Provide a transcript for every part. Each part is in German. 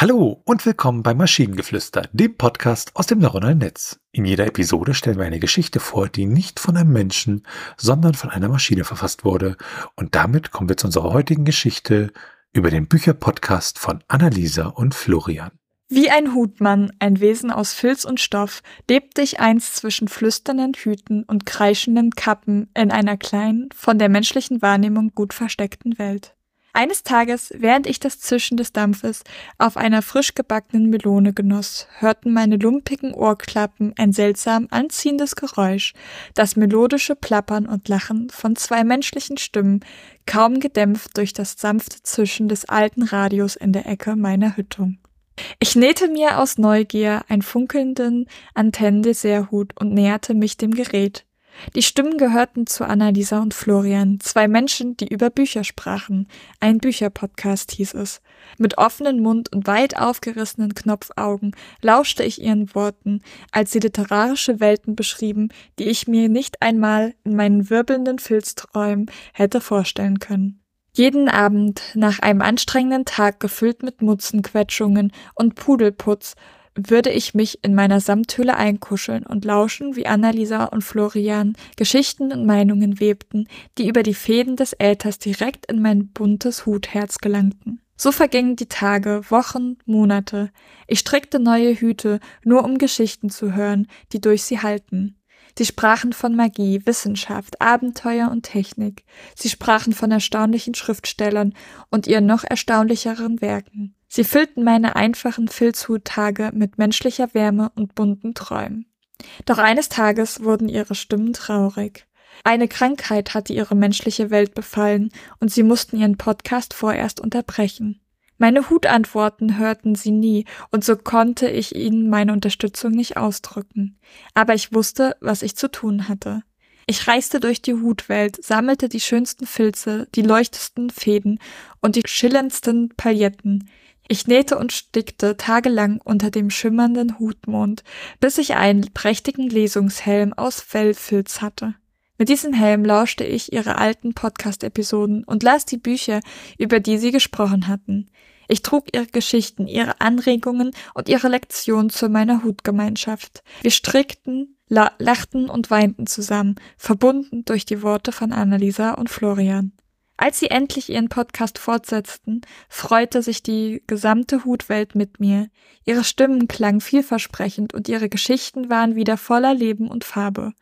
Hallo und willkommen bei Maschinengeflüster, dem Podcast aus dem neuronalen Netz. In jeder Episode stellen wir eine Geschichte vor, die nicht von einem Menschen, sondern von einer Maschine verfasst wurde. Und damit kommen wir zu unserer heutigen Geschichte über den Bücherpodcast von Annalisa und Florian. Wie ein Hutmann, ein Wesen aus Filz und Stoff, lebte ich einst zwischen flüsternden Hüten und kreischenden Kappen in einer kleinen, von der menschlichen Wahrnehmung gut versteckten Welt. Eines Tages, während ich das Zischen des Dampfes auf einer frisch gebackenen Melone genoss, hörten meine lumpigen Ohrklappen ein seltsam anziehendes Geräusch, das melodische Plappern und Lachen von zwei menschlichen Stimmen, kaum gedämpft durch das sanfte Zischen des alten Radios in der Ecke meiner Hüttung. Ich nähte mir aus Neugier einen funkelnden Antennendeserthut und näherte mich dem Gerät. Die Stimmen gehörten zu Annalisa und Florian, zwei Menschen, die über Bücher sprachen. Ein Bücherpodcast hieß es. Mit offenem Mund und weit aufgerissenen Knopfaugen lauschte ich ihren Worten, als sie literarische Welten beschrieben, die ich mir nicht einmal in meinen wirbelnden Filzträumen hätte vorstellen können. Jeden Abend, nach einem anstrengenden Tag gefüllt mit Mutzenquetschungen und Pudelputz, würde ich mich in meiner Samthöhle einkuscheln und lauschen, wie Annalisa und Florian Geschichten und Meinungen webten, die über die Fäden des Äthers direkt in mein buntes Hutherz gelangten. So vergingen die Tage, Wochen, Monate. Ich strickte neue Hüte, nur um Geschichten zu hören, die durch sie halten. Sie sprachen von Magie, Wissenschaft, Abenteuer und Technik. Sie sprachen von erstaunlichen Schriftstellern und ihren noch erstaunlicheren Werken. Sie füllten meine einfachen Filzhuttage mit menschlicher Wärme und bunten Träumen. Doch eines Tages wurden ihre Stimmen traurig. Eine Krankheit hatte ihre menschliche Welt befallen und sie mussten ihren Podcast vorerst unterbrechen. Meine Hutantworten hörten sie nie, und so konnte ich ihnen meine Unterstützung nicht ausdrücken. Aber ich wusste, was ich zu tun hatte. Ich reiste durch die Hutwelt, sammelte die schönsten Filze, die leuchtesten Fäden und die schillerndsten Pailletten. Ich nähte und stickte tagelang unter dem schimmernden Hutmond, bis ich einen prächtigen Lesungshelm aus Fellfilz hatte. Mit diesem Helm lauschte ich ihre alten Podcast-Episoden und las die Bücher, über die sie gesprochen hatten. Ich trug ihre Geschichten, ihre Anregungen und ihre Lektionen zu meiner Hutgemeinschaft. Wir strickten, la lachten und weinten zusammen, verbunden durch die Worte von Annalisa und Florian. Als sie endlich ihren Podcast fortsetzten, freute sich die gesamte Hutwelt mit mir. Ihre Stimmen klangen vielversprechend und ihre Geschichten waren wieder voller Leben und Farbe.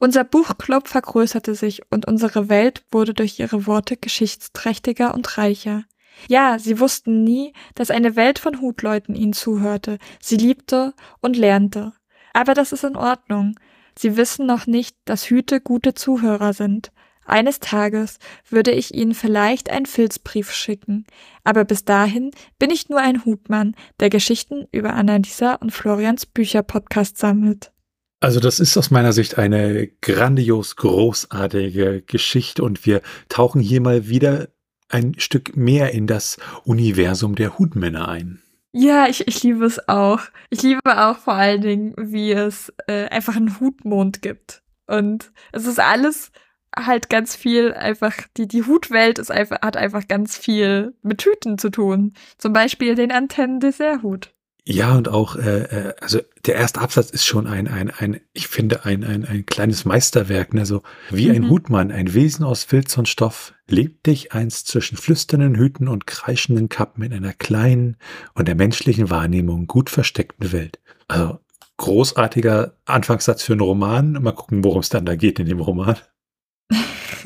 Unser Buchclub vergrößerte sich und unsere Welt wurde durch ihre Worte geschichtsträchtiger und reicher. Ja, sie wussten nie, dass eine Welt von Hutleuten ihnen zuhörte, sie liebte und lernte. Aber das ist in Ordnung. Sie wissen noch nicht, dass Hüte gute Zuhörer sind. Eines Tages würde ich Ihnen vielleicht einen Filzbrief schicken, aber bis dahin bin ich nur ein Hutmann, der Geschichten über Annalisa und Florians Bücherpodcast sammelt. Also das ist aus meiner Sicht eine grandios großartige Geschichte und wir tauchen hier mal wieder ein Stück mehr in das Universum der Hutmänner ein. Ja, ich, ich liebe es auch. Ich liebe auch vor allen Dingen, wie es äh, einfach einen Hutmond gibt. Und es ist alles halt ganz viel einfach, die, die Hutwelt ist einfach, hat einfach ganz viel mit Hüten zu tun. Zum Beispiel den Antennen-Desserthut. Ja, und auch, äh, äh, also der erste Absatz ist schon ein, ein, ein ich finde, ein, ein, ein kleines Meisterwerk, ne? so wie ein mhm. Hutmann, ein Wesen aus Filz und Stoff, lebt dich einst zwischen flüsternden Hüten und kreischenden Kappen in einer kleinen und der menschlichen Wahrnehmung gut versteckten Welt. Also großartiger Anfangssatz für einen Roman. Mal gucken, worum es dann da geht in dem Roman.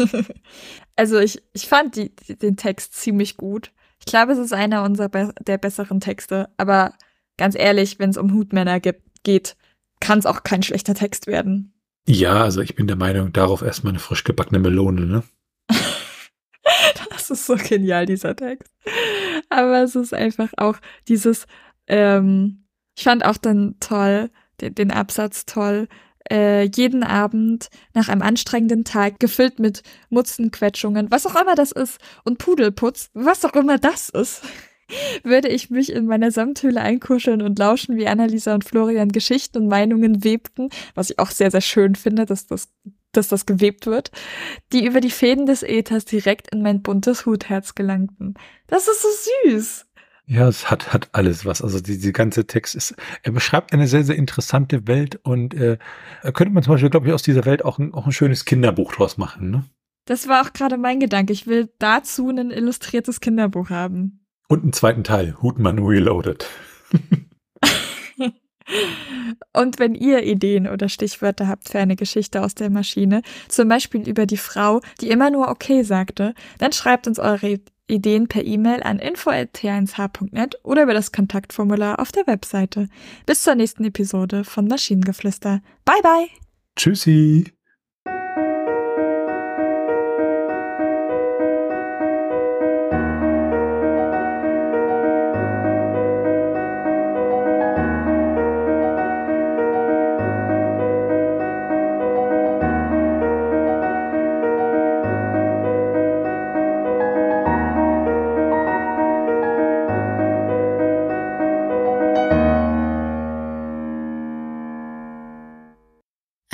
also ich, ich fand die, die, den Text ziemlich gut. Ich glaube, es ist einer unserer be der besseren Texte, aber ganz ehrlich, wenn es um Hutmänner geht, kann es auch kein schlechter Text werden. Ja, also ich bin der Meinung, darauf erstmal eine frisch gebackene Melone, ne? das ist so genial, dieser Text. Aber es ist einfach auch dieses, ähm, ich fand auch dann toll, den, den Absatz toll, äh, jeden Abend nach einem anstrengenden Tag, gefüllt mit Mutzenquetschungen, was auch immer das ist, und Pudelputz, was auch immer das ist würde ich mich in meiner Samthöhle einkuscheln und lauschen, wie Annalisa und Florian Geschichten und Meinungen webten, was ich auch sehr, sehr schön finde, dass das, dass das gewebt wird, die über die Fäden des Äthers direkt in mein buntes Hutherz gelangten. Das ist so süß. Ja, es hat, hat alles was. Also die, die ganze Text ist, er beschreibt eine sehr, sehr interessante Welt und äh, könnte man zum Beispiel, glaube ich, aus dieser Welt auch ein, auch ein schönes Kinderbuch draus machen, ne? Das war auch gerade mein Gedanke. Ich will dazu ein illustriertes Kinderbuch haben. Und einen zweiten Teil, Hutmann Reloaded. Und wenn ihr Ideen oder Stichwörter habt für eine Geschichte aus der Maschine, zum Beispiel über die Frau, die immer nur okay sagte, dann schreibt uns eure Ideen per E-Mail an info.t1h.net oder über das Kontaktformular auf der Webseite. Bis zur nächsten Episode von Maschinengeflüster. Bye bye! Tschüssi!